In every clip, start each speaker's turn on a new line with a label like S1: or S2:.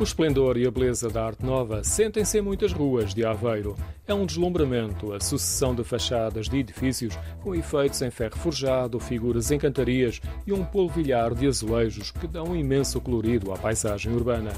S1: O esplendor e a beleza da arte nova sentem-se em muitas ruas de Aveiro. É um deslumbramento a sucessão de fachadas de edifícios com efeitos em ferro forjado, figuras em cantarias e um polvilhar de azulejos que dão um imenso colorido à paisagem urbana.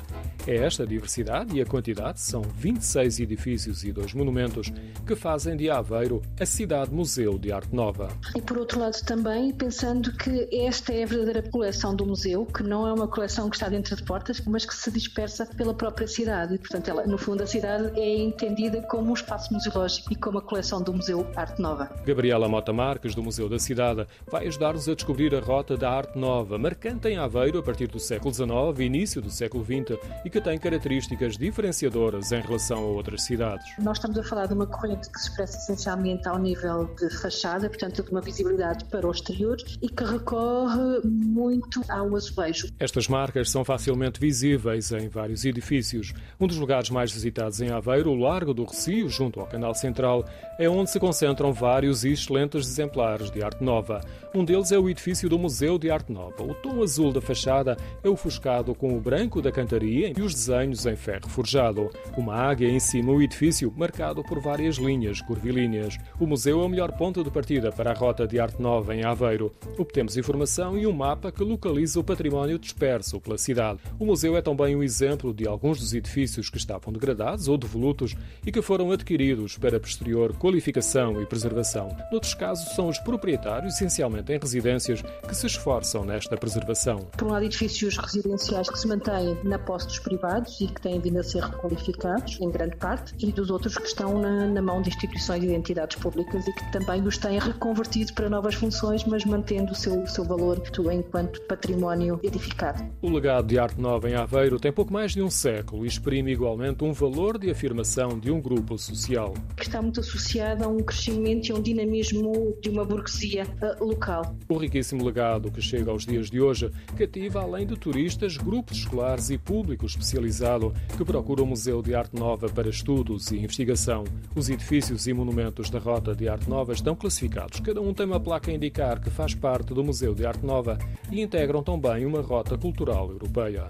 S1: É esta diversidade e a quantidade, são 26 edifícios e dois monumentos, que fazem de Aveiro a cidade-museu de arte nova.
S2: E por outro lado também, pensando que esta é a verdadeira coleção do museu, que não é uma coleção que está dentro de portas, mas que se dispersa pela própria cidade. Portanto, ela, no fundo, a cidade é entendida como um espaço museológico e como a coleção do Museu Arte Nova.
S1: Gabriela Mota Marques, do Museu da Cidade, vai ajudar-nos a descobrir a rota da Arte Nova, marcante em Aveiro a partir do século XIX e início do século XX e que tem características diferenciadoras em relação a outras cidades.
S2: Nós estamos a falar de uma corrente que se expressa essencialmente ao nível de fachada, portanto, de uma visibilidade para o exterior e que recorre muito ao azulejo.
S1: Estas marcas são facilmente visíveis em vários edifícios. Um dos lugares mais visitados em Aveiro, o Largo do Recio, junto ao Canal Central, é onde se concentram vários e excelentes exemplares de arte nova. Um deles é o edifício do Museu de Arte Nova. O tom azul da fachada é ofuscado com o branco da cantaria e os desenhos em ferro forjado. Uma águia em cima o edifício, marcado por várias linhas curvilíneas. O museu é o melhor ponto de partida para a rota de arte nova em Aveiro. Obtemos informação e um mapa que localiza o património disperso pela cidade. O museu é também um exemplo exemplo de alguns dos edifícios que estavam degradados ou devolutos e que foram adquiridos para posterior qualificação e preservação. Noutros casos, são os proprietários, essencialmente em residências, que se esforçam nesta preservação.
S2: Por um lado, edifícios residenciais que se mantêm na posse dos privados e que têm vindo a ser requalificados, em grande parte, e dos outros que estão na, na mão de instituições e entidades públicas e que também os têm reconvertido para novas funções, mas mantendo o seu, o seu valor enquanto património edificado.
S1: O legado de arte nova em Aveiro tem pouco mais de um século e exprime igualmente um valor de afirmação de um grupo social.
S2: Que está muito associado a um crescimento e a um dinamismo de uma burguesia uh, local.
S1: O riquíssimo legado que chega aos dias de hoje cativa, além de turistas, grupos escolares e público especializado que procura o Museu de Arte Nova para estudos e investigação. Os edifícios e monumentos da Rota de Arte Nova estão classificados. Cada um tem uma placa a indicar que faz parte do Museu de Arte Nova e integram também uma rota cultural europeia.